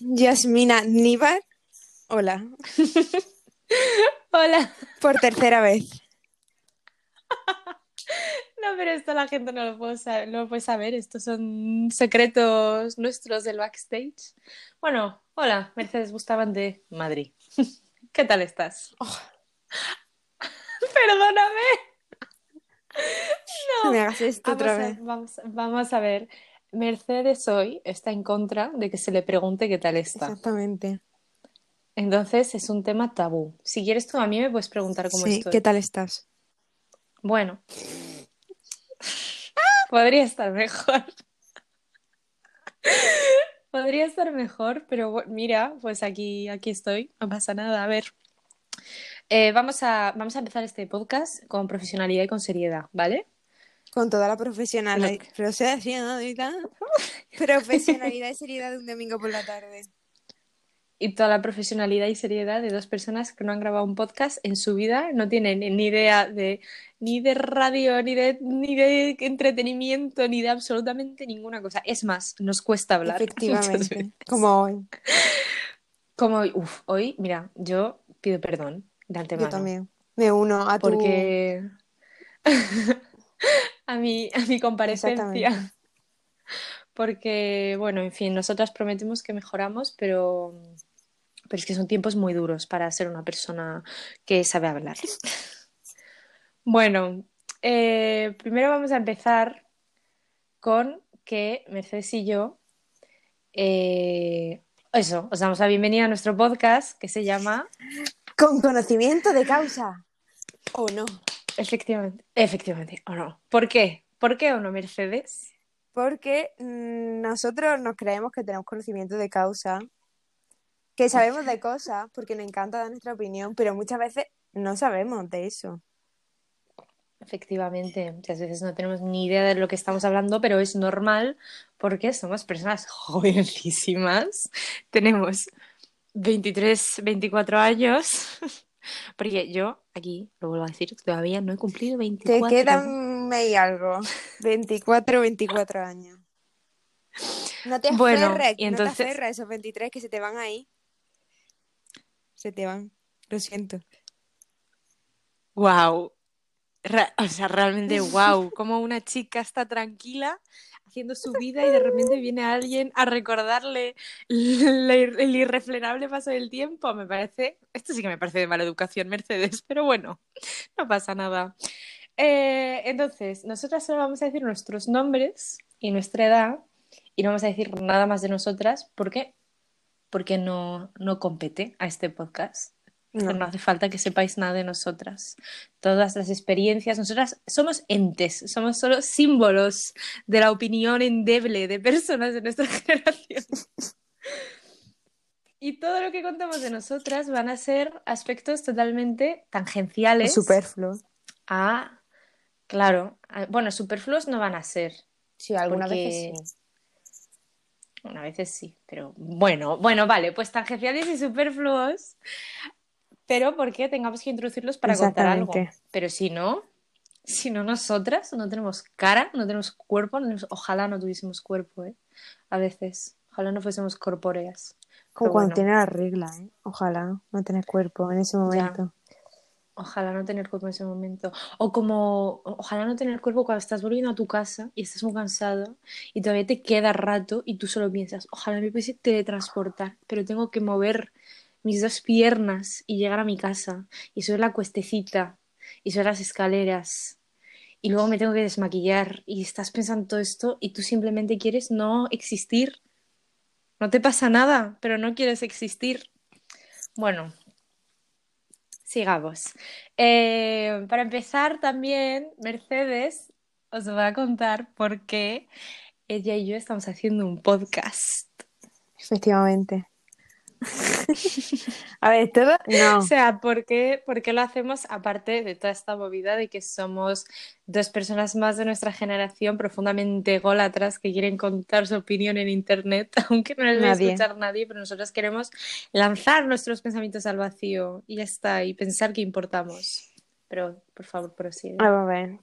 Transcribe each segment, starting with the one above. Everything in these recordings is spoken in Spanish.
Yasmina Níbar. Hola. Hola. Por tercera vez. No, pero esto la gente no lo puede saber, no lo puede saber. Estos son secretos nuestros del backstage. Bueno, hola, Mercedes Bustamante, Madrid. ¿Qué tal estás? Oh. Perdóname. No me hagas esto Vamos otra a, vez. vamos, vamos a ver. Mercedes hoy está en contra de que se le pregunte qué tal está. Exactamente. Entonces es un tema tabú. Si quieres tú a mí me puedes preguntar cómo Sí, estoy. ¿qué tal estás? Bueno, podría estar mejor. Podría estar mejor, pero mira, pues aquí, aquí estoy, no pasa nada. A ver, Eh, vamos a, vamos a empezar este podcast con profesionalidad y con seriedad, ¿vale? Con toda la profesionalidad. Que- Profesionalidad. Profesionalidad y seriedad de un domingo por la tarde. Y toda la profesionalidad y seriedad de dos personas que no han grabado un podcast en su vida, no tienen ni idea de ni de radio, ni de, ni de entretenimiento, ni de absolutamente ninguna cosa. Es más, nos cuesta hablar. Efectivamente. Como hoy. Como hoy, uf, hoy, mira, yo pido perdón de antemano. Yo también. Me uno a tu. Porque a mi, a mi comparecencia. Porque, bueno, en fin, nosotras prometemos que mejoramos, pero, pero es que son tiempos muy duros para ser una persona que sabe hablar. Bueno, eh, primero vamos a empezar con que Mercedes y yo, eh, eso, os damos la bienvenida a nuestro podcast que se llama Con conocimiento de causa. ¿O no? Efectivamente, efectivamente, o no. ¿Por qué? ¿Por qué o no, Mercedes? Porque mm, nosotros nos creemos que tenemos conocimiento de causa, que sabemos de cosas, porque nos encanta dar nuestra opinión, pero muchas veces no sabemos de eso. Efectivamente, muchas veces no tenemos ni idea de lo que estamos hablando, pero es normal porque somos personas jovencísimas. Tenemos 23, 24 años. Porque yo, aquí, lo vuelvo a decir, todavía no he cumplido Te 24. quedan ahí algo. 24, 24 años. No te Bueno, aferres, y no te entonces- aferres esos 23 que se te van ahí. Se te van. Lo siento. Wow. O sea, realmente wow. Como una chica está tranquila haciendo su vida y de repente viene alguien a recordarle el, el irrefrenable paso del tiempo. Me parece, esto sí que me parece de mala educación, Mercedes, pero bueno, no pasa nada. Eh, entonces, nosotras solo vamos a decir nuestros nombres y nuestra edad y no vamos a decir nada más de nosotras porque, porque no, no compete a este podcast. No. No hace falta que sepáis nada de nosotras. Todas las experiencias, nosotras somos entes, somos solo símbolos de la opinión endeble de personas de nuestra generación. Y todo lo que contamos de nosotras van a ser aspectos totalmente tangenciales Superfluo. a, claro, a- bueno, superfluos no van a ser. Sí, algunas Porque- veces sí. Bueno, a veces sí, pero bueno, bueno, vale, pues tangenciales y superfluos, pero porque tengamos que introducirlos para contar algo. Pero si no, si no nosotras no tenemos cara, no tenemos cuerpo, no tenemos- ojalá no tuviésemos cuerpo, ¿eh? A veces, ojalá no fuésemos corpóreas. Como cuando bueno. tiene la regla, ¿eh? Ojalá no tener cuerpo en ese momento. Ojalá no tener cuerpo en ese momento. O como, ojalá no tener cuerpo cuando estás volviendo a tu casa y estás muy cansado y todavía te queda rato y tú solo piensas, ojalá me pudiese teletransportar, pero tengo que mover mis dos piernas y llegar a mi casa y subir la cuestecita y subir las escaleras y luego me tengo que desmaquillar y estás pensando todo esto y tú simplemente quieres no existir. No te pasa nada, pero no quieres existir. Bueno, sigamos. Eh, para empezar, también Mercedes os va a contar por qué ella y yo estamos haciendo un podcast. Efectivamente. A ver, todo. No. O sea, ¿por qué, por qué lo hacemos aparte de toda esta movida de que somos dos personas más de nuestra generación profundamente ególatras que quieren contar su opinión en internet, aunque no les va a Nadie. escuchar nadie, pero nosotros queremos lanzar nuestros pensamientos al vacío y ya está, y pensar que importamos. Pero, por favor, prosigue. Vamos a ver.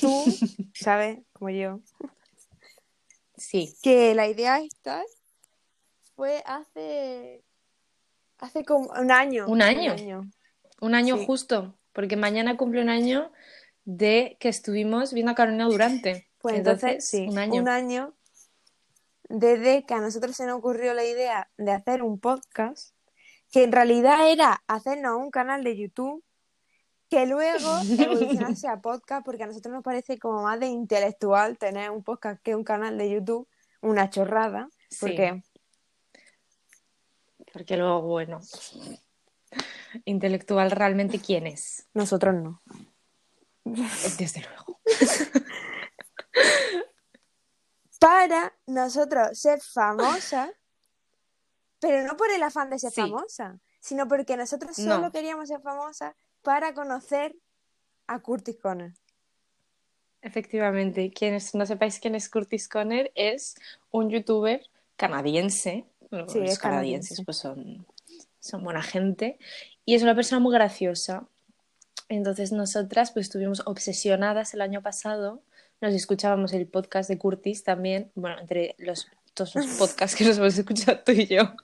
Tú sabes, como yo, Sí, que la idea esta fue hace. Hace como un año. ¿Un año? Un año Sí. justo, porque mañana cumple un año de que estuvimos viendo a Carolina Durante. Pues entonces, sí, un año. desde que a nosotros se nos ocurrió la idea de hacer un podcast, que en realidad era hacernos un canal de YouTube, que luego evolucionase a podcast, porque a nosotros nos parece como más de intelectual tener un podcast que un canal de YouTube, una chorrada, Sí. Porque luego, bueno, intelectual realmente quién es, nosotros no. desde luego. Para nosotros ser famosas, pero no por el afán de ser Sí. famosa, sino porque nosotros No. solo queríamos ser famosas para conocer a Curtis Conner. Efectivamente, quienes no sepáis quién es Curtis Conner, es un youtuber canadiense. Sí, los es canadienses canadiense. pues son, son buena gente y es una persona muy graciosa. Entonces nosotras pues estuvimos obsesionadas el año pasado, nos escuchábamos el podcast de Curtis también, bueno, entre los, todos los podcasts que nos hemos escuchado tú y yo.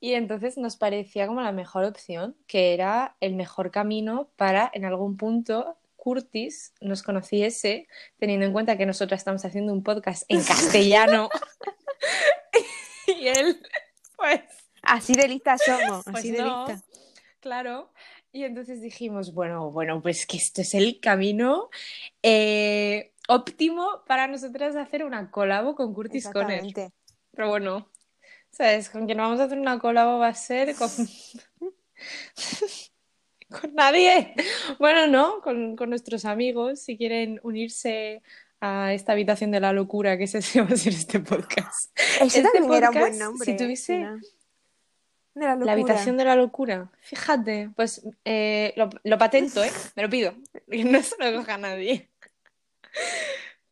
Y entonces nos parecía como la mejor opción, que era el mejor camino para en algún punto Curtis nos conociese, teniendo en cuenta que nosotras estamos haciendo un podcast en castellano. y él, pues, Así de lista somos, pues así de no, lista. claro. Y entonces dijimos, bueno, bueno, pues que esto es el camino eh, óptimo para nosotras hacer una colabo con Curtis Conner. Pero bueno, ¿sabes? Con quien vamos a hacer una colabo va a ser con. con nadie. Bueno, no, con, con nuestros amigos, si quieren unirse a esta habitación de la locura que se va a ser este podcast. Ese Este también era un buen podcast, nombre. si tuviese-. De la, habitación de la locura. Fíjate, pues eh, lo, lo patento, ¿eh? Me lo pido. Que no se lo coja nadie.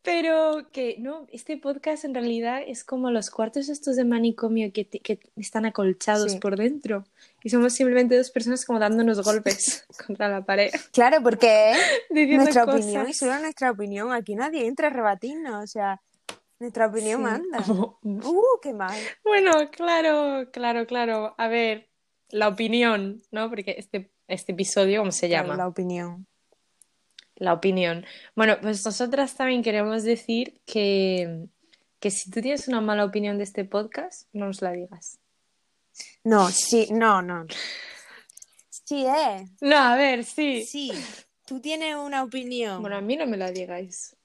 Pero que no, este podcast en realidad es como los cuartos estos de manicomio que, que están acolchados Sí. por dentro. Y somos simplemente dos personas como dándonos golpes contra la pared. Claro, porque nuestra cosas. opinión y solo nuestra opinión. Aquí nadie entra a rebatirnos, o sea, nuestra opinión Sí. manda. Como- Uh, qué mal. Bueno, claro, claro, claro. A ver, la opinión, ¿no? Porque este, este episodio, ¿cómo se llama? la opinión. La opinión. Bueno, pues nosotras también queremos decir que, que si tú tienes una mala opinión de este podcast, no nos la digas. No, sí, no, no. Sí, es. No, a ver, sí. Sí, tú tienes una opinión Bueno, a mí no me la digáis.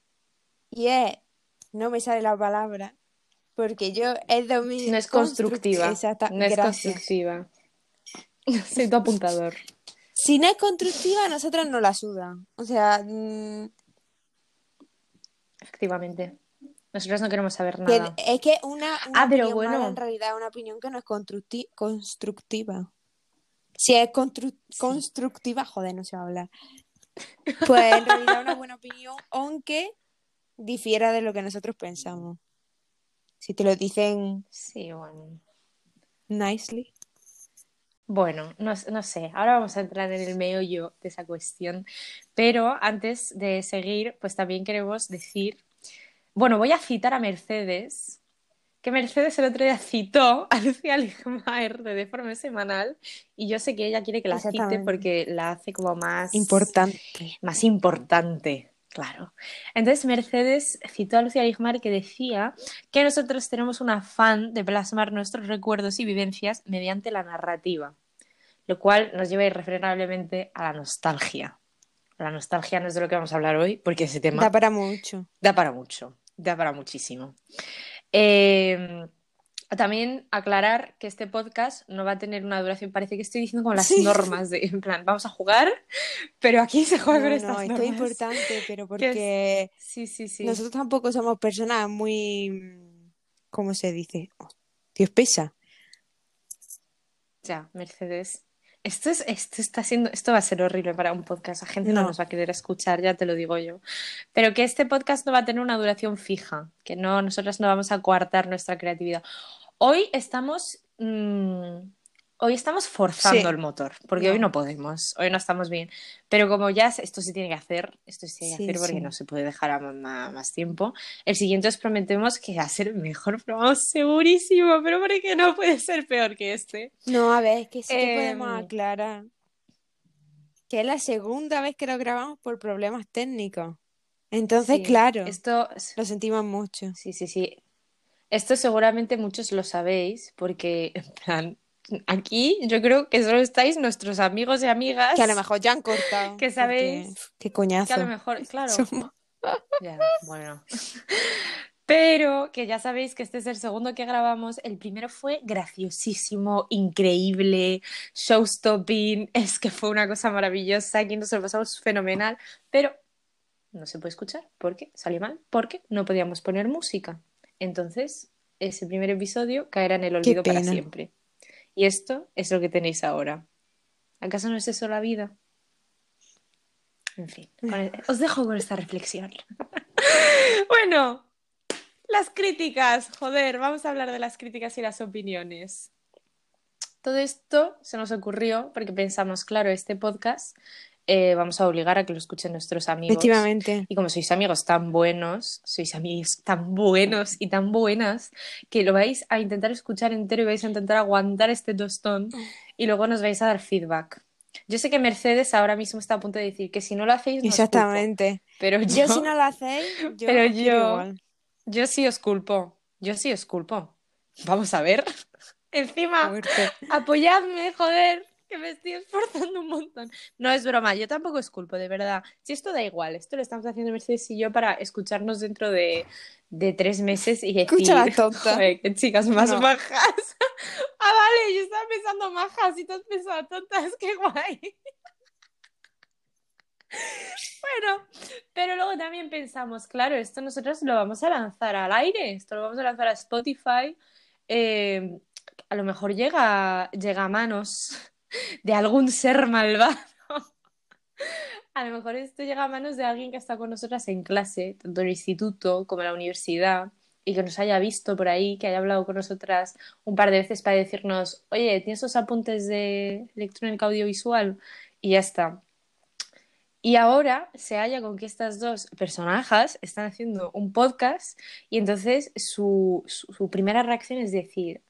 y es, no me sale la palabra, porque yo es dominio No es constructiva. Exacta, No es gracias. constructiva. Soy tu apuntador. Si no es constructiva, a nosotros no la sudan. O sea, mm, Efectivamente. Nosotros no queremos saber que- nada. es que una, una Ah, pero opinión bueno. mala en realidad es una opinión que no es constructi- constructiva. Si es constru- constructiva, joder, no se va a hablar. Pues en realidad una buena opinión, aunque difiera de lo que nosotros pensamos. Si te lo dicen Sí, bueno. nicely. Bueno, no, no sé, ahora vamos a entrar en el meollo de esa cuestión, pero antes de seguir, pues también queremos decir, bueno, voy a citar a Mercedes, que Mercedes el otro día citó a Lucía Ligmaer de Deforme Semanal, y yo sé que ella quiere que la cite porque la hace como más Importante. más importante, claro. Entonces Mercedes citó a Lucía Ligmar que decía que nosotros tenemos un afán de plasmar nuestros recuerdos y vivencias mediante la narrativa, lo cual nos lleva irrefrenablemente a la nostalgia. La nostalgia no es de lo que vamos a hablar hoy, porque ese tema Da para mucho. da para mucho, da para muchísimo. Eh, también aclarar que este podcast no va a tener una duración, parece que estoy diciendo como las Sí. normas de, en plan, vamos a jugar, pero aquí se juega No, con no, estas esto es normas. importante, pero es- porque Sí, sí, sí. nosotros tampoco somos personas muy, ¿cómo se dice? Dios pesa. Ya, Mercedes. Esto es, esto está siendo, esto va a ser horrible para un podcast. La gente no No. nos va a querer escuchar, ya te lo digo yo. Pero que este podcast no va a tener una duración fija, que no, nosotras no vamos a coartar nuestra creatividad. Hoy estamos, mm, hoy estamos forzando Sí. el motor, porque No. hoy no podemos, hoy no estamos bien. Pero como ya esto se tiene que hacer, esto se tiene que Sí, hacer porque sí. no se puede dejar a más, tiempo. El siguiente os prometemos que va a ser mejor, pero vamos, segurísimo, pero porque no puede ser peor que este. No, a ver, es que sí que podemos Em, aclarar que es la segunda vez que lo grabamos por problemas técnicos. Entonces, claro, Esto, lo sentimos mucho. sí, sí, sí. Esto seguramente muchos lo sabéis, porque en plan, aquí yo creo que solo estáis nuestros amigos y amigas. Que a lo mejor ya han cortado. Que sabéis porque, Qué que coñazo. a lo mejor, claro, somos. Ya, bueno. Pero que ya sabéis que este es el segundo que grabamos. El primero fue graciosísimo, increíble, showstopping. Es que fue una cosa maravillosa. Aquí nos lo pasamos fenomenal. Pero no se puede escuchar porque salió mal, porque no podíamos poner música. Entonces, ese primer episodio caerá en el olvido para siempre. Y esto es lo que tenéis ahora. ¿Acaso no es eso la vida? En fin, el- os dejo con esta reflexión. bueno, las críticas, joder, vamos a hablar de las críticas y las opiniones. Todo esto se nos ocurrió porque pensamos, claro, este podcast eh, vamos a obligar a que lo escuchen nuestros amigos. Efectivamente. Y como sois amigos tan buenos, sois amigos tan buenos y tan buenas, que lo vais a intentar escuchar entero y vais a intentar aguantar este tostón y luego nos vais a dar feedback. Yo sé que Mercedes ahora mismo está a punto de decir que si no lo hacéis, no os culpo. Exactamente. Pero Yo, yo, si no lo hacéis, yo Pero yo- igual. yo sí os culpo. Yo sí os culpo. Vamos a ver. Encima, Fuerte. apoyadme, joder, que me estoy esforzando un montón. No es broma, yo tampoco os culpo, de verdad. Si esto da igual, esto lo estamos haciendo Mercedes y yo para escucharnos dentro de, de tres meses y decir, Escucha la tonta. "Joder, qué chicas más No. majas. ah, vale, yo estaba pensando majas y tú has pensado tontas, qué guay. Bueno, pero luego también pensamos, claro, esto nosotros lo vamos a lanzar al aire, esto lo vamos a lanzar a Spotify. eh, a lo mejor llega, llega a manos de algún ser malvado. A lo mejor esto llega a manos de alguien que está con nosotras en clase, tanto en el instituto como en la universidad, y que nos haya visto por ahí, que haya hablado con nosotras un par de veces para decirnos, oye, ¿tienes esos apuntes de electrónica audiovisual? Y ya está. Y ahora se halla con que estas dos personajes están haciendo un podcast y entonces su, su, su primera reacción es decir,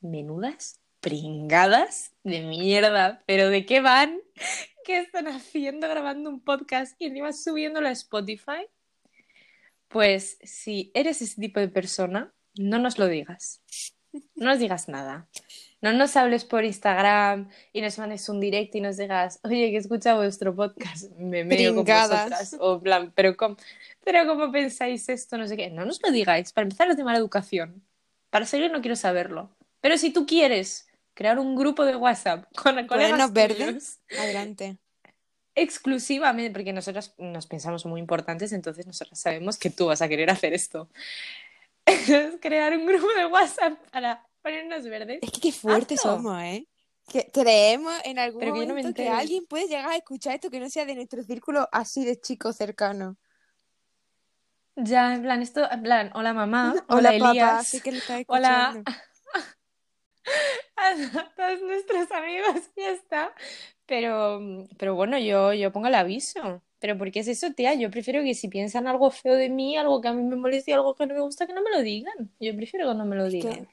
menudas pringadas de mierda, pero ¿de qué van? ¿Qué están haciendo grabando un podcast y encima subiéndolo a Spotify? Pues si eres ese tipo de persona, no nos lo digas. No nos digas nada. No nos hables por Instagram y nos mandes un direct y nos digas, oye, que escucha vuestro podcast, me meo con Pringadas. vosotras. O plan, pero ¿cómo, pero ¿cómo pensáis esto? No sé qué. No nos lo digáis. Para empezar, es de mala educación. Para seguir, no quiero saberlo. Pero si tú quieres crear un grupo de WhatsApp con colegas verdes. Adelante. exclusivamente, porque nosotras nos pensamos muy importantes, entonces nosotras sabemos que tú vas a querer hacer esto. Es crear un grupo de WhatsApp para ponernos verdes. Es que qué fuertes somos, ¿eh? Que creemos en algún Pero que no momento que entere. alguien puede llegar a escuchar esto que no sea de nuestro círculo así de chicos cercanos. Ya, en plan, esto, en plan, hola mamá, Hola, hola, papá, Elías, sí que lo estás hola. A todos nuestros amigos, ya está. Pero, pero bueno, yo, yo pongo el aviso. Pero ¿por qué es eso, tía? Yo prefiero que si piensan algo feo de mí, algo que a mí me moleste y algo que no me gusta, que no me lo digan. Yo prefiero que no me lo digan.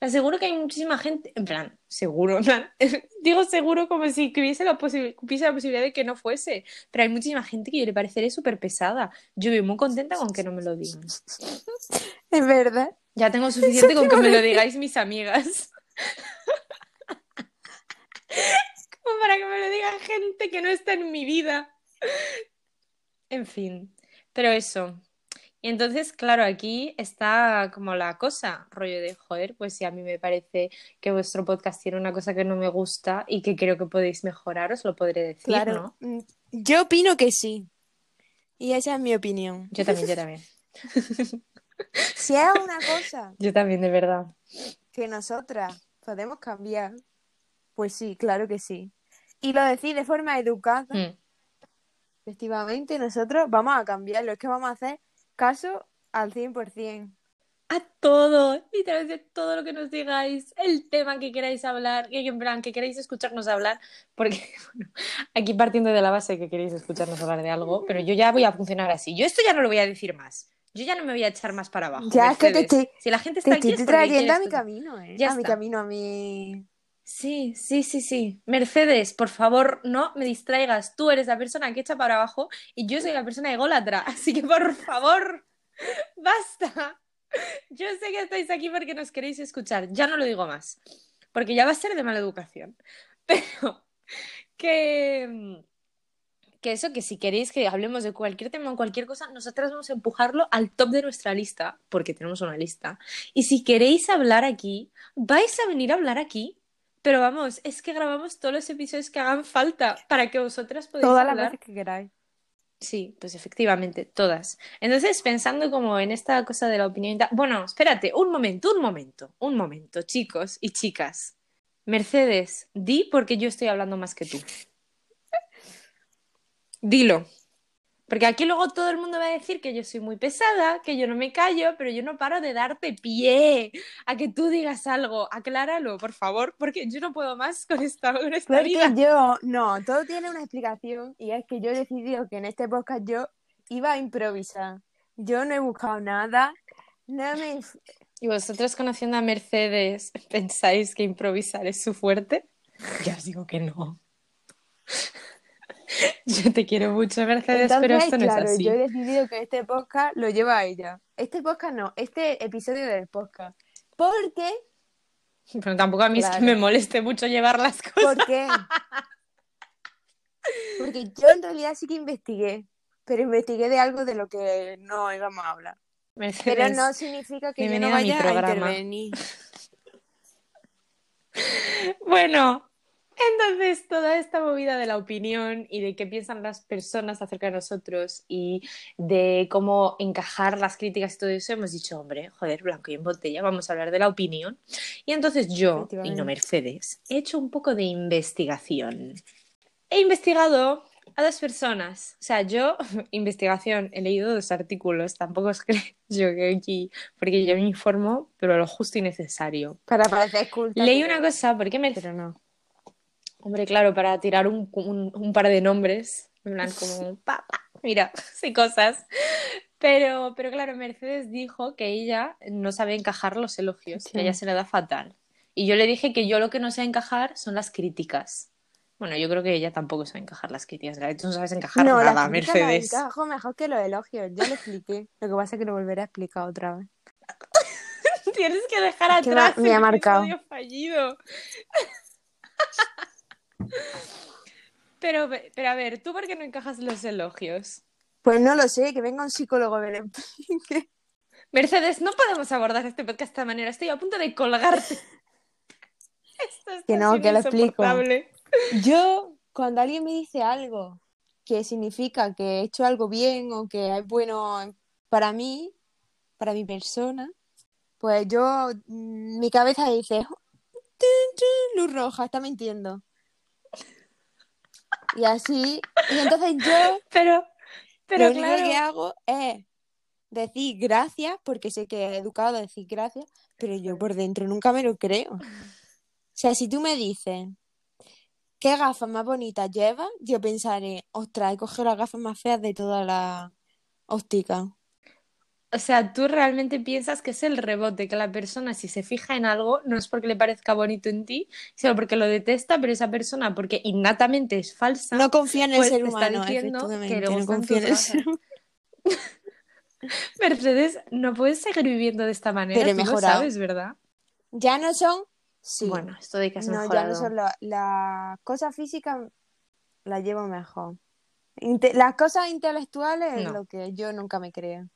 Te aseguro que hay muchísima gente, en plan, seguro, en plan, digo seguro como si hubiese la, hubiese la posibilidad de que no fuese, pero hay muchísima gente que yo le pareceré súper pesada. Yo vivo muy contenta con que no me lo digan. Es verdad. Ya tengo suficiente con que me lo digáis mis amigas. Como para que me lo diga gente que no está en mi vida. En fin, pero eso. Y entonces, claro, aquí está como la cosa, rollo de, joder, pues si a mí me parece que vuestro podcast tiene una cosa que no me gusta y que creo que podéis mejorar, os lo podré decir, Claro. ¿no? Mm, Yo opino que sí. Y esa es mi opinión. Yo también, yo también. Si es una cosa Yo también, de verdad. Que nosotras podemos cambiar, pues sí, claro que sí. Y lo decís de forma educada, Mm. efectivamente, nosotros vamos a cambiarlo. Es que vamos a hacer caso al 100%. a todo, literalmente todo lo que nos digáis, el tema que queráis hablar, que en plan, que queréis escucharnos hablar, porque bueno, aquí partiendo de la base que queréis escucharnos hablar de algo, pero yo ya voy a funcionar así. Yo esto ya no lo voy a decir más. Yo ya no me voy a echar más para abajo. Ya es que te Mercedes. estoy, si la gente te está aquí es porque trayendo quiere a mi camino, ¿eh? Ya a mi camino, a mi... Sí, sí, sí, sí. Mercedes, por favor, no me distraigas. Tú eres la persona que echa para abajo y yo soy la persona ególatra. Así que, por favor, basta. Yo sé que estáis aquí porque nos queréis escuchar. Ya no lo digo más, porque ya va a ser de mala educación. Pero que, que eso, que si queréis que hablemos de cualquier tema o cualquier cosa, nosotras vamos a empujarlo al top de nuestra lista, porque tenemos una lista. Y si queréis hablar aquí, vais a venir a hablar aquí. Pero vamos, es que grabamos todos los episodios que hagan falta para que vosotras podáis Todas las hablar. veces que queráis. Sí, pues efectivamente, todas. Entonces, pensando como en esta cosa de la opinión... Bueno, espérate, un momento, un momento, un momento, chicos y chicas. Mercedes, di porque yo estoy hablando más que tú. Dilo. Porque aquí luego todo el mundo va a decir que yo soy muy pesada, que yo no me callo, pero yo no paro de darte pie a que tú digas algo. Acláralo, por favor, porque yo no puedo más con esta, con esta Porque vida. yo, no, todo tiene una explicación y es que yo he decidido que en este podcast yo iba a improvisar. Yo no he buscado nada, no me... ¿Y vosotros conociendo a Mercedes pensáis que improvisar es su fuerte? Ya os digo que no. Yo te quiero mucho, Mercedes, Entonces, pero esto no claro, es así. yo he decidido que este podcast lo lleva ella. Este podcast no, este episodio del podcast. ¿Por qué? Pero tampoco a mí es que me moleste mucho llevar las cosas. ¿Por qué? Porque yo en realidad sí que investigué, pero investigué de algo de lo que no íbamos a hablar. Pero Mercedes, no significa que yo no a mi vaya a programa. intervenir. Bueno, entonces toda esta movida de la opinión y de qué piensan las personas acerca de nosotros y de cómo encajar las críticas y todo eso, hemos dicho, hombre, joder, blanco y en botella, vamos a hablar de la opinión. Y entonces yo, y no. Mercedes, he hecho un poco de investigación. He investigado a dos personas. O sea, yo, investigación, he leído dos artículos, tampoco es que yo que aquí, porque yo me informo, pero lo justo y necesario. Para parecer culta. Leí una cosa, porque me Pero no. Hombre, claro, para tirar un, un- un par de nombres, en plan como, pa, pa, mira, sé cosas. Pero, pero claro, Mercedes dijo que ella no sabe encajar los elogios, Sí. que a ella se le da fatal. Y yo le dije que yo lo que no sé encajar son las críticas. Bueno, yo creo que ella tampoco sabe encajar las críticas. Tú no sabes encajar No, nada, las Mercedes. encajo mejor que los elogios. Ya lo expliqué. Lo que pasa es que lo volveré a explicar otra vez. Tienes que dejar Es que me atrás me ha marcado. fallido. Pero, pero a ver, ¿tú por qué no encajas los elogios? Pues no lo sé, que venga un psicólogo a ver. en- Mercedes, no podemos abordar este podcast de esta manera. Estoy a punto de colgarte. Esto está Que no, que lo explico. Yo, cuando alguien me dice algo que significa que he hecho algo bien o que es bueno para mí, para mi persona, pues yo, mm, mi cabeza dice, "Tun, tun, luz roja, está mintiendo. Y así, y entonces yo Pero, pero lo único claro. que hago es decir gracias, porque sé que he educado a decir gracias, pero yo por dentro nunca me lo creo. O sea, si tú me dices qué gafas más bonitas llevas, yo pensaré, ostras, he cogido las gafas más feas de toda la óptica. O sea, tú realmente piensas que es el rebote, que la persona si se fija en algo no es porque le parezca bonito en ti, sino porque lo detesta, pero esa persona, porque innatamente es falsa, No confía en el pues ser humano, diciendo que no confía en el ser humano. Mercedes, no puedes seguir viviendo de esta manera, Pero he tú lo mejorado. sabes, ¿verdad? Ya no son, sí, Bueno, esto de que has no, ya no son la- las cosas físicas, las llevo mejor. Inte- las cosas intelectuales es lo que yo nunca me creo.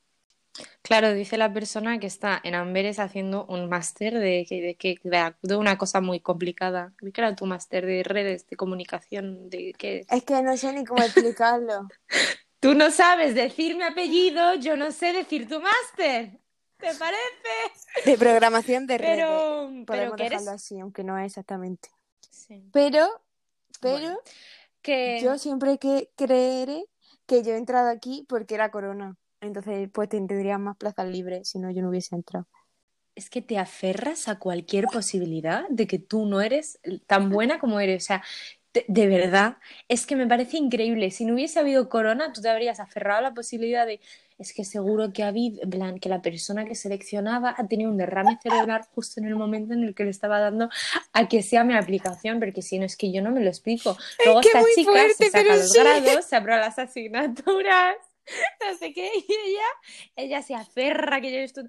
Claro, dice la persona que está en Amberes haciendo un máster de, que- de, que- de, de una cosa muy complicada. ¿Qué era tu máster de redes, de comunicación? De qué? Es que no sé ni cómo explicarlo. Tú no sabes decir mi apellido, yo no sé decir tu máster. ¿Te parece? De programación de redes. Pero, pero Podemos eres... dejarlo así, aunque no es exactamente. Sí. Pero, pero Bueno, que... yo siempre que creeré que yo he entrado aquí porque era corona. Entonces, pues tendría más plazas libres, si no yo no hubiese entrado. es que te aferras a cualquier posibilidad de que tú no eres tan buena como eres. O sea, de, de verdad, es que me parece increíble. Si no hubiese habido corona, tú te habrías aferrado a la posibilidad de, es que seguro que ha habido, plan, que la persona que seleccionaba ha tenido un derrame cerebral justo en el momento en el que le estaba dando a que sea mi aplicación, porque si no es que yo no me lo explico. Luego que esta chica fuerte, se saca los sí. grados, se aprueba las asignaturas, no sé qué, y ella, ella se aferra que yo estoy...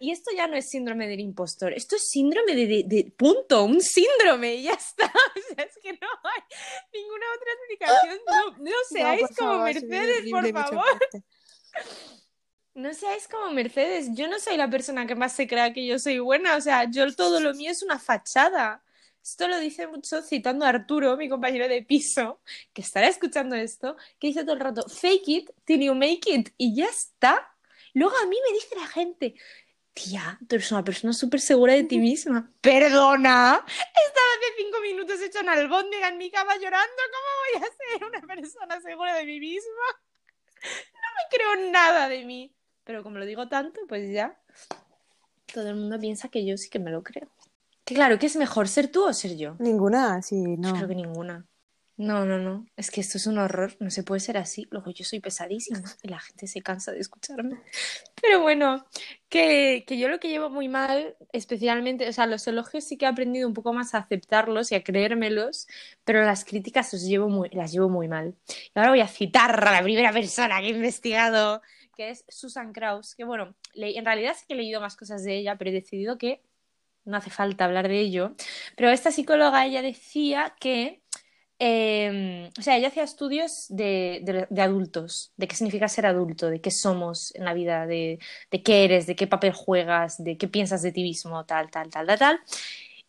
Y esto ya no es síndrome del impostor, esto es síndrome de, de- de- punto, un síndrome y ya está. O sea, es que no hay ninguna otra explicación. No, no seáis No, como favor, Mercedes, por favor. No seáis como Mercedes, yo no soy la persona que más se crea que yo soy buena, o sea, yo todo lo mío es una fachada. Esto lo dice mucho citando a Arturo, mi compañero de piso, que estará escuchando esto, que dice todo el rato, fake it till you make it, y ya está. Luego a mí me dice la gente, tía, tú eres una persona súper segura de ti misma. Perdona, estaba hace cinco minutos hecha una albóndiga en mi cama llorando, ¿cómo voy a ser una persona segura de mí misma? No me creo nada de mí. Pero como lo digo tanto, pues ya todo el mundo piensa que yo sí que me lo creo. Que claro, ¿qué es mejor, ser tú o ser yo? Ninguna, sí, Yo no. creo que ninguna. No, no, no. Es que esto es un horror. No se puede ser así. Luego yo soy pesadísima y la gente se cansa de escucharme. Pero bueno, que, que yo lo que llevo muy mal, especialmente, o sea, los elogios sí que he aprendido un poco más a aceptarlos y a creérmelos, pero las críticas los llevo muy, las llevo muy mal. Y ahora voy a citar a la primera persona que he investigado, que es Susan Kraus, que bueno, en realidad sí que he leído más cosas de ella, pero he decidido que no hace falta hablar de ello. Pero esta psicóloga, ella decía que eh, o sea, ella hacía estudios de, de- de adultos, de qué significa ser adulto, de qué somos en la vida, de, de qué eres, de qué papel juegas, de qué piensas de ti mismo, tal, tal, tal, tal, tal.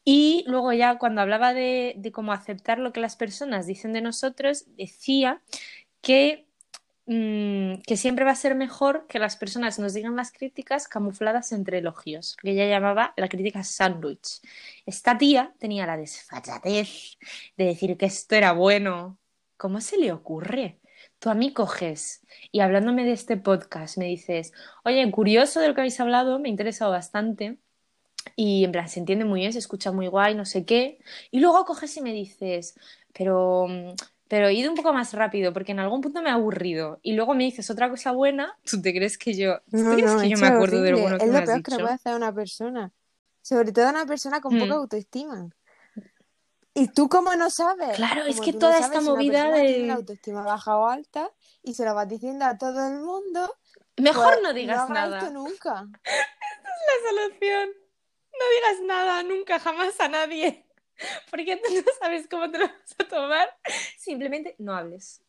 Y luego ya cuando hablaba de, de cómo aceptar lo que las personas dicen de nosotros, decía que, mm, que siempre va a ser mejor que las personas nos digan las críticas camufladas entre elogios, que ella llamaba la crítica sándwich. Esta tía tenía la desfachatez de decir que esto era bueno. ¿Cómo se le ocurre? Tú a mí coges y hablándome de este podcast me dices, oye, curioso de lo que habéis hablado, me ha interesado bastante y en plan se entiende muy bien, se escucha muy guay, no sé qué. Y luego coges y me dices, pero, pero id un poco más rápido porque en algún punto me ha aburrido. Y luego me dices otra cosa buena, ¿tú te crees que yo, ¿tú No, crees no, que yo me es acuerdo de lo horrible. bueno que Es me lo has peor que le dicho? puede hacer a una persona. Sobre todo a una persona con poca Hmm. autoestima. Y tú como no sabes, Claro, es como que tú no toda sabes esta una movida persona tiene de- la autoestima baja o alta y se lo vas diciendo a todo el mundo, Mejor pues no digas hagas nada. esto nunca. la solución. No digas nada nunca, jamás a nadie. Porque tú no sabes cómo te lo vas a tomar. Simplemente no hables.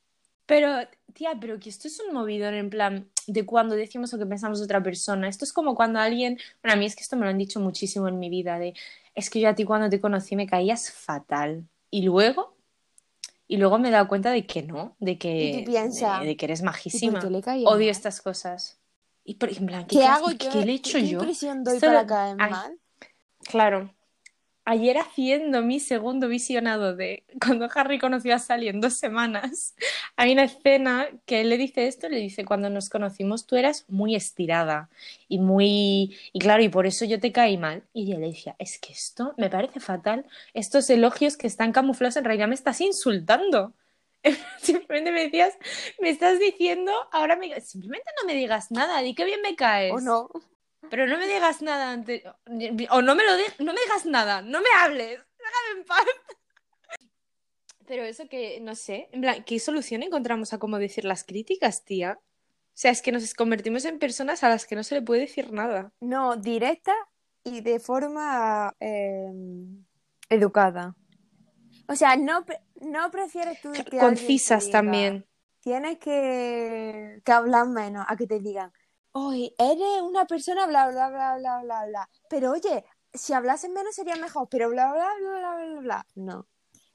Pero, tía, pero que esto es un movidor en plan de cuando decimos lo que pensamos de otra persona. Esto es como cuando alguien, bueno, a mí es que esto me lo han dicho muchísimo en mi vida, de, es que yo a ti cuando te conocí me caías fatal. Y luego, y luego me he dado cuenta de que no, de que, piensas, de, de que eres ¿Y por majísima. qué Odio mal? estas cosas. Y por, en plan, ¿qué, ¿Qué hago yo? ¿Qué le he hecho ¿Qué yo? impresión doy Esto para lo- caer mal? Claro. Ayer haciendo mi segundo visionado de cuando Harry conoció a Sally en dos semanas, hay una escena que él le dice esto, le dice, cuando nos conocimos tú eras muy estirada y muy... Y claro, y por eso yo te caí mal. Y ella le decía, es que esto me parece fatal, estos elogios que están camuflados en realidad me estás insultando. Simplemente me decías, me estás diciendo, ahora me... Simplemente no me digas nada, di que bien me caes. ¿O no? Pero no me digas nada antes. O no me lo di- no me digas nada, no me hables. Déjame en paz. Pero eso que, no sé, en plan, ¿qué solución encontramos a cómo decir las críticas, tía? O sea, es que nos convertimos en personas a las que no se le puede decir nada. No, directa y de forma eh, educada. O sea, no, no prefieres tú que alguien te Concisas diga, también. Tienes que, que hablar menos a que te digan, oye, eres una persona bla, bla, bla, bla, bla, bla. Pero oye, si hablases menos sería mejor, pero bla, bla, bla, bla, bla, bla. No.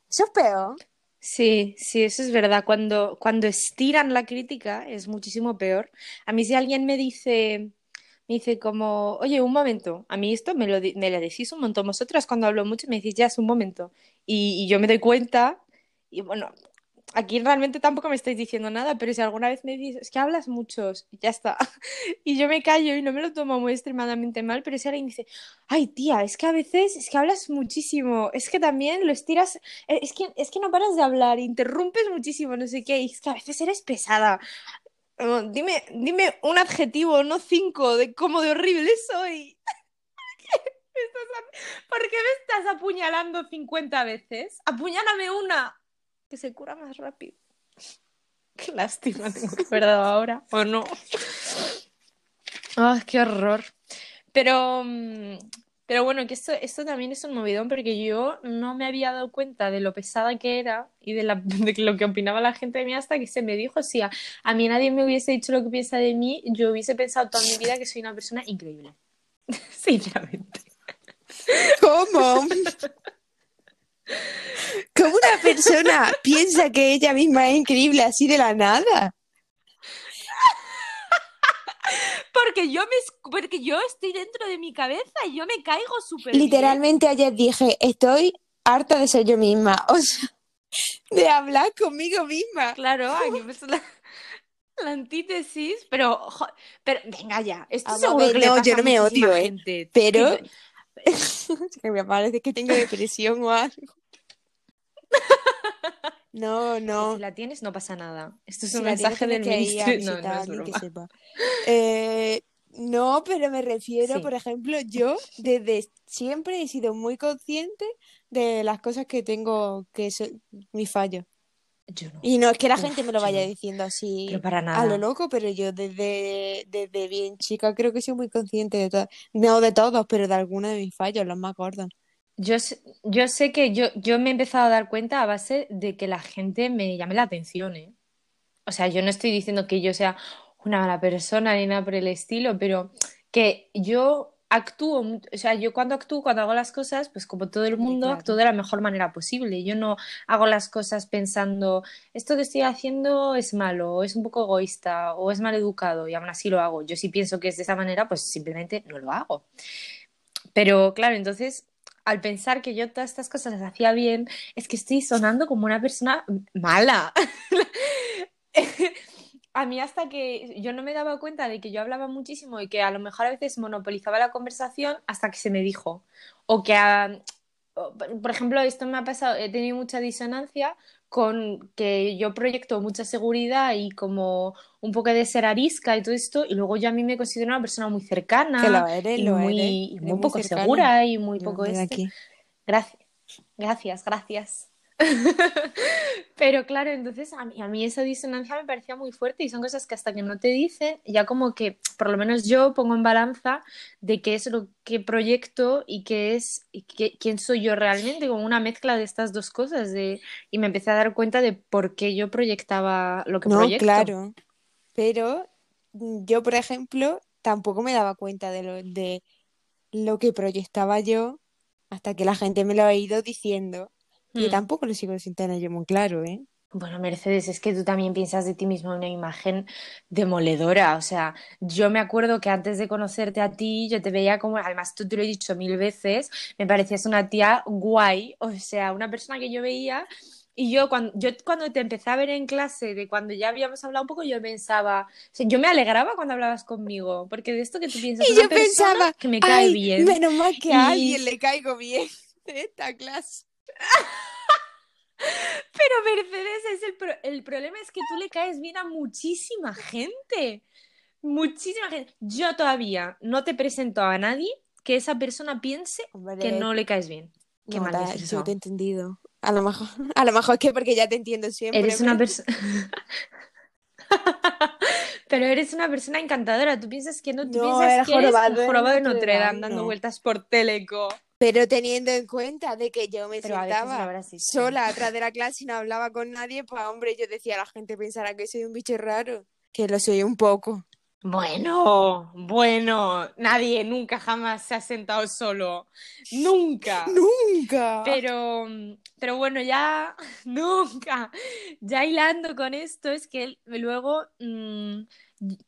Eso es peor. Sí, sí, eso es verdad. Cuando, cuando estiran la crítica es muchísimo peor. A mí si alguien me dice, me dice como, oye, un momento, a mí esto me lo, me lo decís un montón. Vosotras cuando hablo mucho me decís, ya es un momento. Y, y yo me doy cuenta, y bueno, aquí realmente tampoco me estáis diciendo nada, pero si alguna vez me dices, es que hablas muchos, ya está. Y yo me callo y no me lo tomo muy extremadamente mal, pero si alguien dice, ay tía, es que a veces es que hablas muchísimo, es que también lo estiras, eh, es que, es que no paras de hablar, interrumpes muchísimo, no sé qué, y es que a veces eres pesada. Dime, dime un adjetivo, no cinco, de cómo de horrible soy. ¿Por qué me estás apuñalando 50 veces? Apuñálame una, que se cura más rápido. Qué lástima tengo verdad ahora, ¿o no? ¡Ay, qué horror! Pero, mm, pero bueno, que esto, esto también es un movidón porque yo no me había dado cuenta de lo pesada que era y de, la, de lo que opinaba la gente de mí hasta que se me dijo, si a, a mí nadie me hubiese dicho lo que piensa de mí, yo hubiese pensado toda mi vida que soy una persona increíble. Sinceramente. ¿Cómo? ¿Cómo una persona piensa que ella misma es increíble así de la nada? Porque yo, me, porque yo estoy dentro de mi cabeza y yo me caigo súper bien. Literalmente ayer dije, estoy harta de ser yo misma. O sea, de hablar conmigo misma. Claro, aquí pues la, la antítesis, pero, jo- pero venga ya, esto seguro ver, que le no, pasa yo no me odio, ¿eh? Pero- que me parece que tengo depresión o algo. No, no. si la tienes no pasa nada. Esto es Si un mensaje del a ministro. No, no a es que sepa. Eh, no, pero me refiero, Sí. por ejemplo, yo desde siempre he sido muy consciente de las cosas que tengo, que son mis fallos. Yo no. Y no es que la Uf, gente me lo vaya diciendo así Pero para a nada. lo loco, pero yo desde, desde bien chica creo que soy muy consciente de todo. No de todos, pero de algunos de mis fallos, los más gordos. Yo sé, yo sé que yo, yo me he empezado a dar cuenta a base de que la gente me llame la atención, ¿eh? O sea, yo no estoy diciendo que yo sea una mala persona ni nada por el estilo, pero que yo actúo, o sea, yo cuando actúo, cuando hago las cosas, pues como todo el mundo, claro. actúo de la mejor manera posible. Yo no hago las cosas pensando, esto que estoy haciendo es malo, o es un poco egoísta, o es mal educado, y aún así lo hago. Yo si pienso que es de esa manera, pues simplemente no lo hago. Pero claro, entonces, al pensar que yo todas estas cosas las hacía bien, es que estoy sonando como una persona mala. A mí hasta que yo no me daba cuenta de que yo hablaba muchísimo y que a lo mejor a veces monopolizaba la conversación hasta que se me dijo. O que, a- o, por ejemplo, esto me ha pasado, he tenido mucha disonancia con que yo proyecto mucha seguridad y como un poco de ser arisca y todo esto, y luego yo a mí me considero una persona muy cercana Que lo eres, y lo muy, eres. y muy muy poco cercana. segura y muy poco desde este. aquí. Gracias, gracias, gracias. Pero claro, entonces a mí, a mí esa disonancia me parecía muy fuerte y son cosas que hasta que no te dicen, ya como que por lo menos yo pongo en balanza de qué es lo que proyecto y qué es y qué- quién soy yo realmente, como una mezcla de estas dos cosas de, y me empecé a dar cuenta de por qué yo proyectaba lo que No, proyecto. claro. Pero yo, por ejemplo, tampoco me daba cuenta de lo, de lo que proyectaba yo hasta que la gente me lo ha ido diciendo. Y Mm. tampoco lo sigo sin tener yo muy claro, ¿eh? Bueno, Mercedes, es que tú también piensas de ti mismo una imagen demoledora. O sea, yo me acuerdo que antes de conocerte a ti, yo te veía como, además tú te lo he dicho mil veces, me parecías una tía guay, o sea, una persona que yo veía. Y yo cuando, yo cuando te empecé a ver en clase, de cuando ya habíamos hablado un poco, yo pensaba, o sea, yo me alegraba cuando hablabas conmigo, porque de esto que tú piensas, Y una yo pensaba, que me cae ay, bien. menos mal que Y- a alguien le caigo bien de esta clase. Pero Mercedes, es el, pro- el problema es que tú le caes bien a muchísima gente. Muchísima gente. Yo todavía no te presento a nadie que esa persona piense que no le caes bien. Qué no, mal yo te he entendido. A lo mejor, a lo mejor es que porque ya te entiendo siempre. Eres una persona. Pero eres una persona encantadora. Tú piensas que no, tú No, piensas que eres jorobado un de jorobado de Notre Dame dando vueltas por Teleco. Pero teniendo en cuenta de que yo me Pero a sentaba dicho. sola atrás de la clase y no hablaba con nadie, pues hombre, yo decía, la gente pensará que soy un bicho raro. Que lo soy un poco. Bueno, bueno, nadie nunca jamás se ha sentado solo. Nunca. ¡Nunca! Pero, pero bueno, ya nunca. Ya hilando con esto, es que luego mm,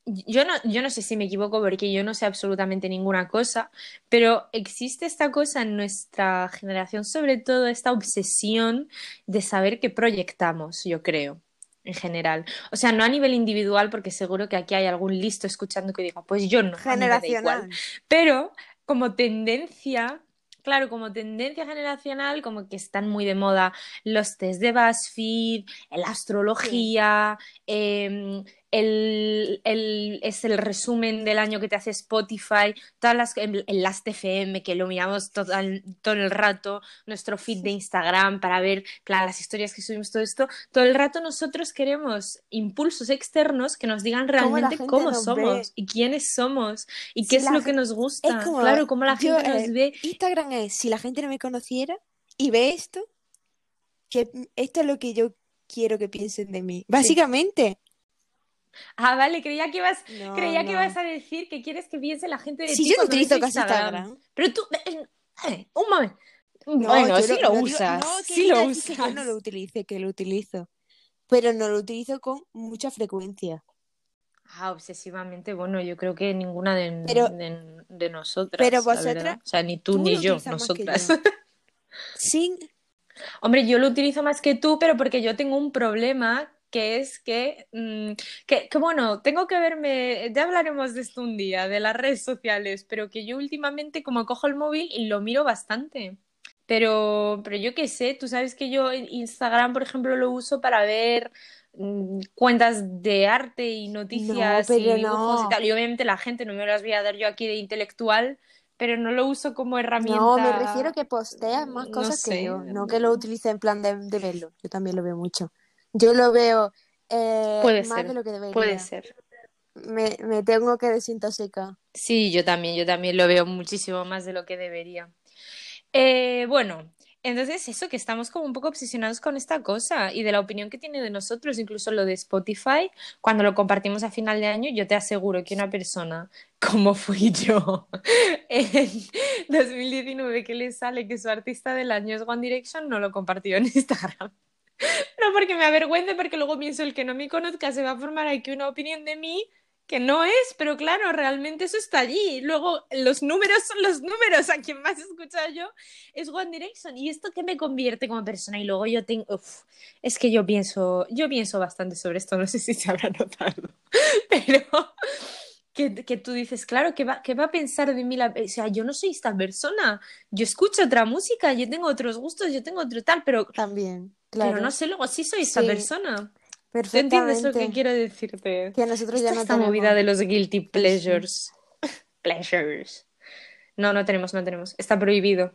yo no, yo no sé si me equivoco porque yo no sé absolutamente ninguna cosa, pero existe esta cosa en nuestra generación, sobre todo esta obsesión de saber qué proyectamos, yo creo en general. O sea, no a nivel individual, porque seguro que aquí hay algún listo escuchando que diga, pues yo no, da igual. Generacional. Pero como tendencia, claro, como tendencia generacional, como que están muy de moda los test de BuzzFeed, la astrología, em, el, el- es el resumen del año que te hace Spotify, todas las, Last FM, que lo miramos todo el, todo el rato, nuestro feed de Instagram para ver, las historias que subimos, todo esto, todo el rato nosotros queremos impulsos externos que nos digan realmente cómo somos ve. y quiénes somos y Si qué es lo que nos gusta. Como, Claro, cómo la yo, gente nos eh, ve. Instagram es, si la gente no me conociera y ve esto, que esto es lo que yo quiero que piensen de mí. Básicamente. Ah, vale, creía que ibas, No, creía que ibas a decir que quieres que piense la gente de ti yo no utilizo casi Instagram. Instagram. Pero tú, eh, eh, un momento. No, bueno, sí lo digo- usas, no sí lo decir que usas. yo no lo utilice, que lo utilizo. Pero no lo utilizo con mucha frecuencia. Ah, obsesivamente, bueno, yo creo que ninguna de, Pero- de, de nosotras, pero vosotras-. O sea, ni tú, tú ni lo yo, nosotras. yo. Sin. Hombre, yo lo utilizo más que tú, pero porque yo tengo un problema que es que, mm, que, que, bueno, tengo que verme, ya hablaremos de esto un día, de las redes sociales, pero que yo últimamente como cojo el móvil y lo miro bastante. Pero, pero yo qué sé, tú sabes que yo Instagram, por ejemplo, lo uso para ver mm, cuentas de arte y noticias y dibujos no. y tal. Y obviamente la gente no me las voy a dar yo aquí de intelectual, pero no lo uso como herramienta. No, me refiero que posteas más no cosas sé. que yo. No que lo utilice en plan de, de verlo. Yo también lo veo mucho. Yo lo veo eh, Puede más ser, de lo que debería. Puede ser. Me, me tengo que desintoxicar. Sí, yo también, yo también lo veo muchísimo más de lo que debería. Eh, bueno, entonces eso, que estamos como un poco obsesionados con esta cosa y de la opinión que tiene de nosotros, incluso lo de Spotify, cuando lo compartimos a final de año, yo te aseguro que una persona como fui yo en 2019 que le sale que su artista del año es One Direction, no lo compartió en Instagram. No porque me avergüence, porque luego pienso el que no me conozca se va a formar aquí una opinión de mí que no es, pero claro, realmente eso está allí. Luego, los números son los números. A quien más he escuchado yo es One Direction. ¿Y esto qué me convierte como persona? Y luego yo tengo. uf, es que yo pienso, yo pienso bastante sobre esto, no sé si se habrá notado. Pero que, que tú dices, claro, ¿qué va, qué va a pensar de mí? La... O sea, yo no soy esta persona. Yo escucho otra música, yo tengo otros gustos, yo tengo otro tal, pero, También, claro. pero no sé, luego sí soy esta Sí, persona. ¿Tú entiendes lo que Perfectamente. quiero decirte? Que nosotros Esta ya no esta tenemos. movida de los guilty pleasures. Pleasures. No, no tenemos, no tenemos. Está prohibido.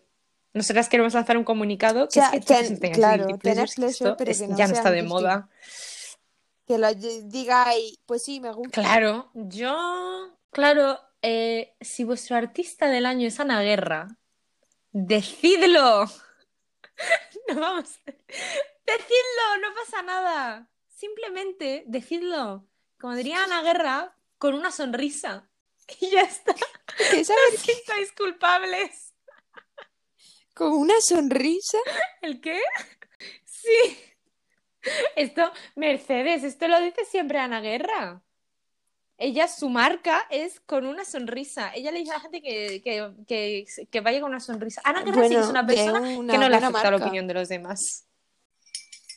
Nosotras queremos lanzar un comunicado que O sea, es que ten- claro, guilty pleasures, pleasure, esto pero es- que no ya no está de guilty. moda. Que lo digáis, pues sí, me gusta. Claro, yo, claro, eh, si vuestro artista del año es Ana Guerra, decidlo. No vamos. Decidlo, no pasa nada. Simplemente decidlo. Como diría Ana Guerra, con una sonrisa. Y ya está. Que sabes Si estáis culpables. con una sonrisa. ¿El qué? Sí. Esto, Mercedes, esto lo dice siempre Ana Guerra. Ella, su marca es con una sonrisa. Ella le dice a la gente que, que, que, que vaya con una sonrisa. Ana Guerra sí es una persona una que no le afecta la opinión de los demás.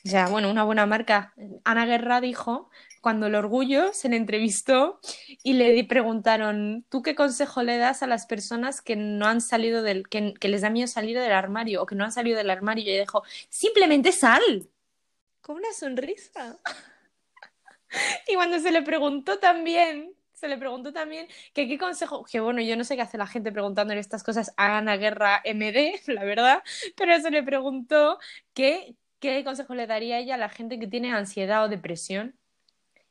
Ya, bueno, una buena marca. Ana Guerra dijo, cuando el orgullo se le entrevistó y le preguntaron, ¿tú qué consejo le das a las personas que no han salido del, que, que les da miedo salir del armario o que no han salido del armario? Y ella dijo, simplemente sal. Con una sonrisa. Y cuando se le preguntó también, se le preguntó también que qué consejo, que bueno, yo no sé qué hace la gente preguntándole estas cosas a Ana Guerra MD, la verdad, pero se le preguntó que, qué consejo le daría ella a la gente que tiene ansiedad o depresión.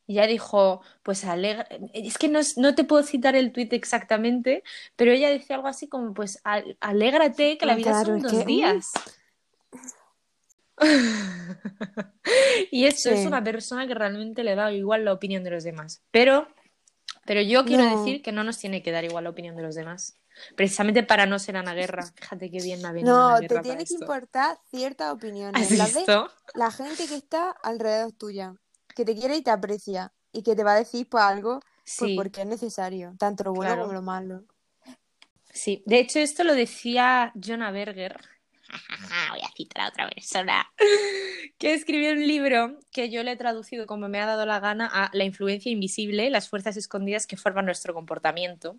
Y ella dijo, pues alegra... es que no, no te puedo citar el tuit exactamente, pero ella decía algo así como, pues al- alégrate que la vida claro, son dos que, días. Y eso es una persona que realmente le da igual la opinión de los demás. Pero Pero yo quiero No. decir que no nos tiene que dar igual la opinión de los demás. Precisamente para no ser Ana Guerra. Fíjate qué bien me ha venido No, te tiene que esto. importar ciertas opiniones. ¿Has Las de visto? la gente que está alrededor tuya, que te quiere y te aprecia, y que te va a decir pues algo pues porque es necesario, tanto lo bueno Claro. como lo malo. sí. De hecho, esto lo decía Jonah Berger. Voy a citar a otra persona. Que escribió un libro que yo le he traducido como me ha dado la gana a La influencia invisible, las fuerzas escondidas que forman nuestro comportamiento.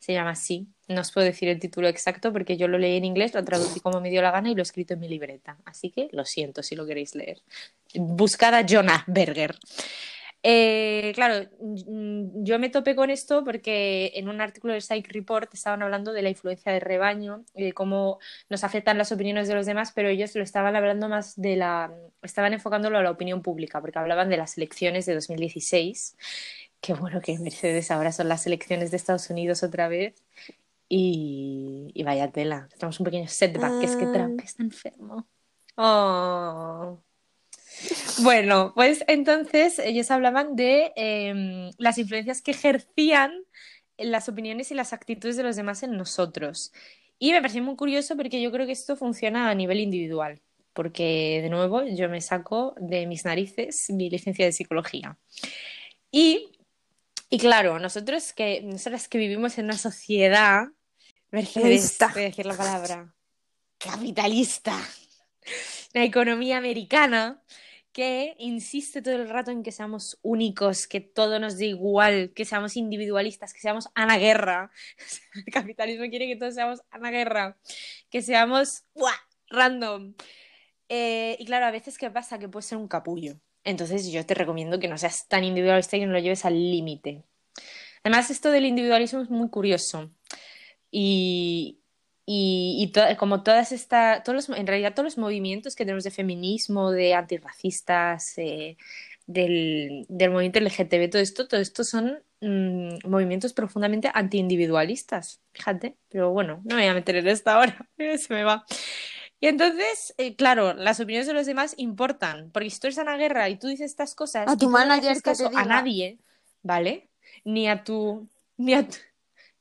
Se llama así. No os puedo decir el título exacto porque yo lo leí en inglés, lo traducí como me dio la gana y lo he escrito en mi libreta. Así que lo siento si lo queréis leer. Buscad a Jonah Berger. Eh, claro, mm, yo me topé con esto porque en un artículo del Psych Report estaban hablando de la influencia del rebaño y de cómo nos afectan las opiniones de los demás, pero ellos lo estaban hablando más de la. estaban enfocándolo a la opinión pública, porque hablaban de las elecciones de 2016. Qué bueno que Mercedes ahora son las elecciones de Estados Unidos otra vez. Y, y vaya tela, tenemos un pequeño setback, que es que Trump está enfermo. Oh. Bueno, pues entonces ellos hablaban de eh, las influencias que ejercían las opiniones y las actitudes de los demás en nosotros. Y me pareció muy curioso porque yo creo que esto funciona a nivel individual. Porque, de nuevo, yo me saco de mis narices mi licencia de psicología. Y, y claro, nosotros que, nosotras que vivimos en una sociedad, Mercedes, voy a decir la palabra, capitalista, la economía americana, que insiste todo el rato en que seamos únicos, que todo nos dé igual, que seamos individualistas, que seamos Ana Guerra. El capitalismo quiere que todos seamos Ana Guerra, que seamos random. Eh, y claro, a veces, ¿qué pasa? Que puede ser un capullo. Entonces, yo te recomiendo que no seas tan individualista y no lo lleves al límite. Además, esto del individualismo es muy curioso. Y, y, y to- como todas estas, todos los, en realidad todos los movimientos que tenemos de feminismo, de antirracistas, eh, del, del movimiento LGTB, todo esto, todo esto son mm, movimientos profundamente antiindividualistas, fíjate, pero bueno, no me voy a meter en esta ahora, se me va. Y entonces, eh, claro, las opiniones de los demás importan, porque si tú eres Ana Guerra y tú dices estas cosas A tu no manager haces que te caso a nadie, ¿vale? Ni a tu, ni a tu,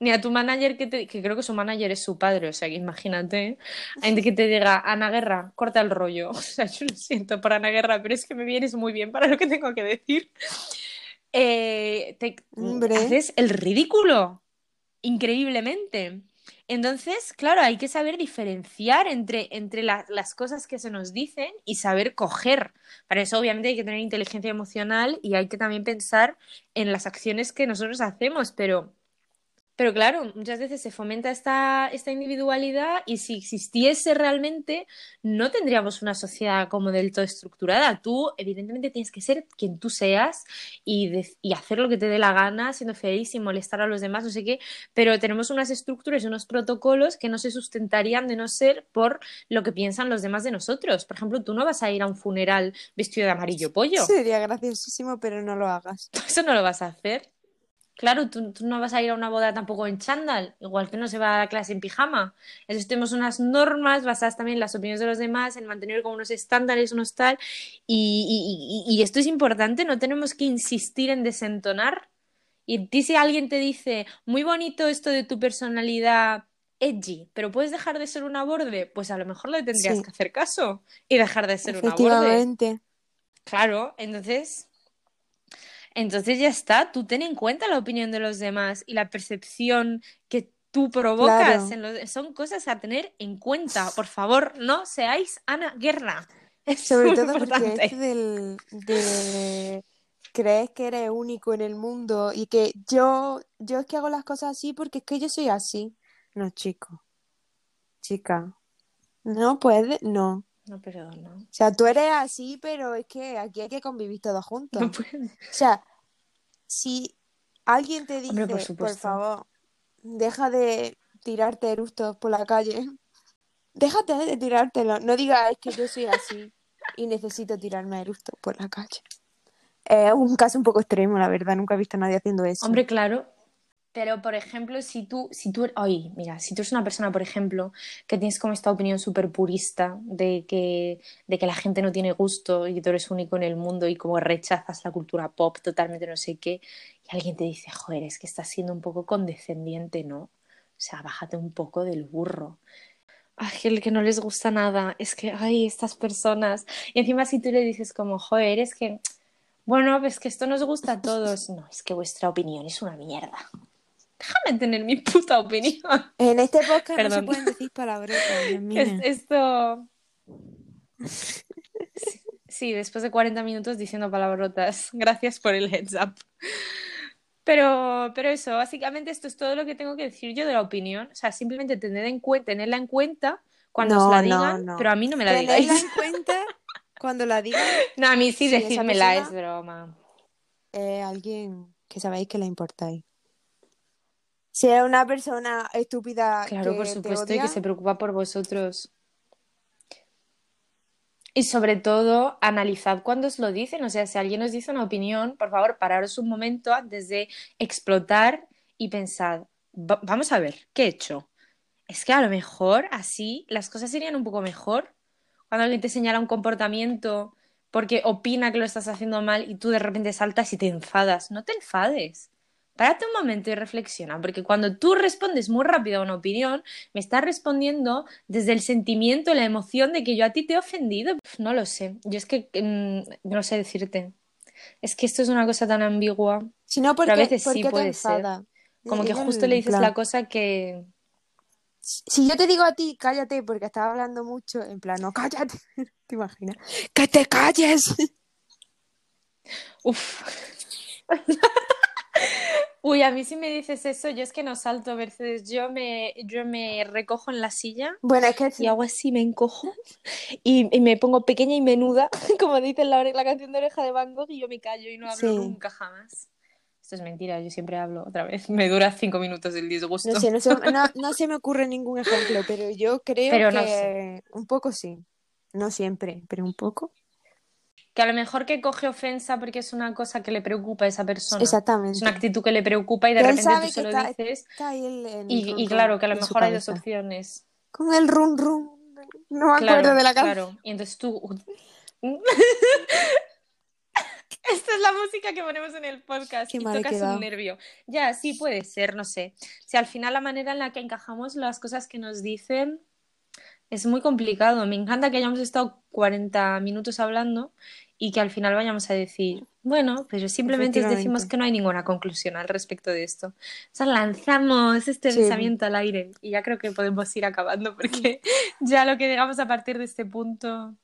ni a tu manager que te, que creo que su manager es su padre, o sea que imagínate, gente que te diga, Ana Guerra, corta el rollo. O sea, yo lo siento por Ana Guerra, pero es que me vienes muy bien para lo que tengo que decir. Eh, te Hombre. haces el ridículo, increíblemente. Entonces, claro, hay que saber diferenciar entre, entre la- las cosas que se nos dicen y saber coger. Para eso, obviamente, hay que tener inteligencia emocional y hay que también pensar en las acciones que nosotros hacemos, pero, pero claro, muchas veces se fomenta esta, esta individualidad y si existiese realmente, no tendríamos una sociedad como del todo estructurada. Tú, evidentemente, tienes que ser quien tú seas y, de- y hacer lo que te dé la gana, siendo feliz, sin molestar a los demás, no sé qué, pero tenemos unas estructuras y unos protocolos que no se sustentarían de no ser por lo que piensan los demás de nosotros. Por ejemplo, tú no vas a ir a un funeral vestido de amarillo pollo. Sería graciosísimo, pero no lo hagas. Eso no lo vas a hacer. Claro, tú, tú no vas a ir a una boda tampoco en chándal, igual que no se va a la clase en pijama. Entonces tenemos unas normas basadas también en las opiniones de los demás, en mantener como unos estándares, unos tal. Y, y- y- y esto es importante, no tenemos que insistir en desentonar. Y si alguien te dice, muy bonito esto de tu personalidad edgy, pero puedes dejar de ser una borde, pues a lo mejor le tendrías Sí. que hacer caso y dejar de ser una borde. Claro, entonces, entonces ya está. Tú ten en cuenta la opinión de los demás y la percepción que tú provocas Claro. en los- son cosas a tener en cuenta. Por favor, no seáis Ana Guerra. Es Sobre todo porque importante. del, de crees que eres único en el mundo y que yo, yo es que hago las cosas así porque es que yo soy así. No, chico. Chica. No puede, no. No, pero no. O sea, tú eres así, pero es que aquí hay que convivir todos juntos. No puede. O sea, si alguien te dice, Hombre, por favor, deja de tirarte eructos por la calle, déjate de tirártelo. No digas, es que yo soy así y necesito tirarme eructos por la calle. Es un caso un poco extremo, la verdad. Nunca he visto a nadie haciendo eso. Hombre, claro. Pero, por ejemplo, si tú, si tú, ay, mira, si tú eres una persona, por ejemplo, que tienes como esta opinión súper purista de que, de que la gente no tiene gusto y tú eres único en el mundo y como rechazas la cultura pop totalmente no sé qué, y alguien te dice, joder, es que estás siendo un poco condescendiente, ¿no? O sea, bájate un poco del burro. Ay, el que no les gusta nada, es que, ay, estas personas. Y encima si tú le dices como, joder, es que, bueno, pues que esto nos gusta a todos. No, es que vuestra opinión es una mierda. Déjame tener mi puta opinión. En este podcast no se Perdón. pueden decir mío. Es- esto... Sí, Sí, después de 40 minutos diciendo palabrotas. Gracias por el heads up. Pero, pero eso, básicamente esto es todo lo que tengo que decir yo de la opinión. O sea, simplemente tener en cuenta, tenerla en cuenta cuando No, os la digan, no. pero a mí no me la Tenedla digáis. en cuenta cuando la digan No, a mí sí, decídmela, persona- es broma. eh, alguien que sabéis que le importáis. Si una persona estúpida Claro, que por te supuesto, y odia, que se preocupa por vosotros. Y sobre todo, analizad cuando os lo dicen. O sea, si alguien os dice una opinión, por favor, pararos un momento antes de explotar y pensad, "Va- vamos a ver, ¿qué he hecho? Es que a lo mejor así las cosas serían un poco mejor. Cuando alguien te señala un comportamiento porque opina que lo estás haciendo mal y tú de repente saltas y te enfadas. No te enfades. Párate un momento y reflexiona, porque cuando tú respondes muy rápido a una opinión, me estás respondiendo desde el sentimiento, la emoción de que yo a ti te he ofendido. No lo sé. Yo es que mm, no sé decirte. Es que esto es una cosa tan ambigua. si no, porque, a veces ¿por sí puede ser. Como que justo le dices plan. la cosa que. Si yo te digo a ti, cállate, porque estaba hablando mucho, en plan, no, cállate, ¿te imaginas? ¡Que te calles! Uf. Uy, a mí si me dices eso, yo es que no salto, Mercedes. Yo me, yo me recojo en la silla Bueno, es que y hago así, me encojo y, y me pongo pequeña y menuda, como dice la, la canción de Oreja de Van Gogh, y yo me callo y no hablo Sí. nunca jamás. Esto es mentira, yo siempre hablo otra vez. Me dura cinco minutos el disgusto. no sé, no se, no, no se me ocurre ningún ejemplo, pero yo creo Pero que un poco sí. No siempre, pero un poco. Que a lo mejor que coge ofensa porque es una cosa que le preocupa a esa persona. Exactamente. Es una actitud que le preocupa y de Que repente tú se lo está- dices. Está Y, claro, que a lo mejor hay dos opciones. Con el run run. No me Claro, acuerdo de la canción. claro. Y entonces tú. Esta es la música que ponemos en el podcast Qué y tocas un nervio. Ya, sí puede ser, no sé. Si al final la manera en la que encajamos las cosas que nos dicen es muy complicado. Me encanta que hayamos estado 40 minutos hablando y que al final vayamos a decir, bueno, pero simplemente os decimos que no hay ninguna conclusión al respecto de esto. O sea, lanzamos este Sí. pensamiento al aire y ya creo que podemos ir acabando porque ya lo que digamos a partir de este punto.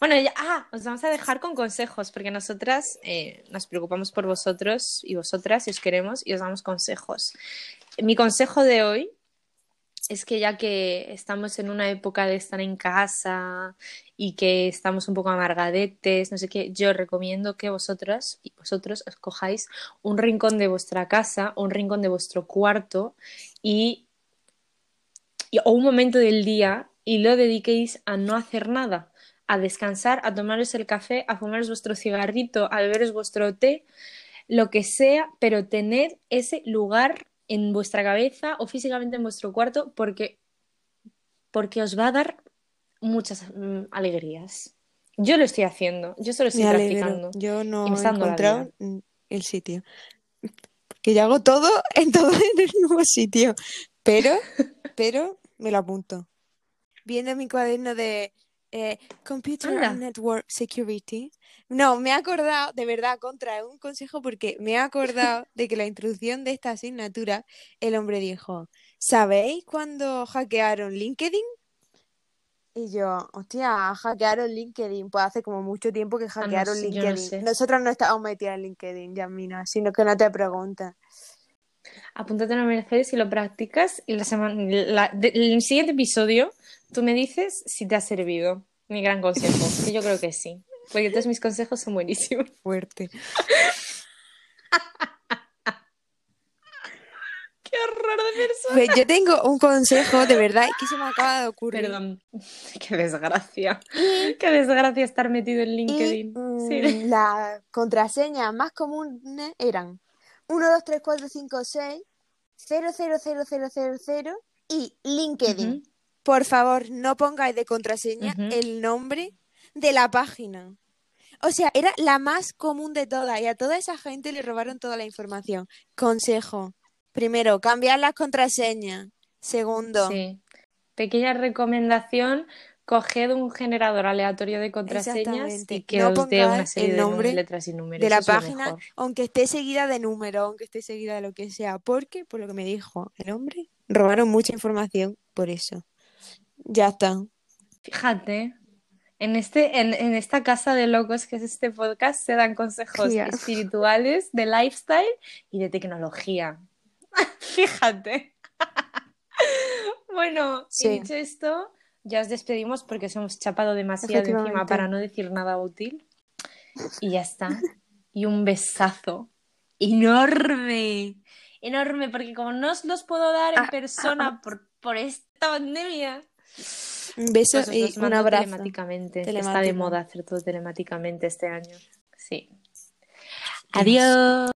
Bueno, ya, ah, os vamos a dejar con consejos porque nosotras eh, nos preocupamos por vosotros y vosotras y os queremos y os damos consejos. Mi consejo de hoy es que ya que estamos en una época de estar en casa y que estamos un poco amargadetes, no sé qué, yo recomiendo que vosotras y vosotros escojáis un rincón de vuestra casa, un rincón de vuestro cuarto y, o un momento del día y lo dediquéis a no hacer nada, a descansar, a tomaros el café, a fumaros vuestro cigarrito, a beberos vuestro té, lo que sea, pero tened ese lugar en vuestra cabeza o físicamente en vuestro cuarto porque, porque os va a dar muchas mm, alegrías. Yo lo estoy haciendo, yo se lo estoy Me practicando. Yo no he encontrado el sitio. Que yo hago todo en todo en el mismo sitio. Pero, pero me lo apunto. Viendo mi cuaderno de eh, Computer Anda. and Network Security. No, me he acordado, de verdad, contra un consejo porque me he acordado de que la introducción de esta asignatura, el hombre dijo, ¿sabéis cuando hackearon LinkedIn? Y yo, hostia, hackearon LinkedIn. Pues hace como mucho tiempo que hackearon Ah, no LinkedIn. sé. Nosotros no estamos metidas en LinkedIn, Yasmina, sino que no te preguntan. Apúntate a la Mercedes y lo practicas y la semana, la- de- el siguiente episodio tú me dices si te ha servido. Mi gran consejo, que yo creo que sí. Porque todos mis consejos son buenísimos. Fuerte. ¡Qué horror de persona! Pues yo tengo un consejo, de verdad, que se me acaba de ocurrir. Perdón. Qué desgracia. Qué desgracia estar metido en LinkedIn. mm, Sí. las contraseñas más comunes eran 1, 2, 3, 4, 5, 6, 0, 0, 0, 0, 0, 0 y LinkedIn. Ujú. Por favor, no pongáis de contraseña el nombre de la página. O sea, era la más común de todas y a toda esa gente le robaron toda la información. Consejo. Primero, cambiar las contraseñas. Segundo, Sí. Pequeña recomendación, coged un generador aleatorio de contraseñas y que No os dé una serie el de nombre letras y números. de la página, mejor. aunque esté seguida de número, aunque esté seguida de lo que sea, porque, por lo que me dijo el hombre, robaron mucha información por eso. Ya está. Fíjate, en, este, en, en esta casa de locos que es este podcast se dan consejos espirituales, de lifestyle y de tecnología. Fíjate. Bueno, Sí. dicho esto, ya os despedimos porque os hemos chapado demasiado encima para no decir nada útil. Y ya está. Y un besazo enorme, enorme, porque como no os los puedo dar en Ah, persona por, por esta pandemia, Un beso pues y un abrazo. telemáticamente. Está de moda hacer todo telemáticamente este año. Sí. Adiós.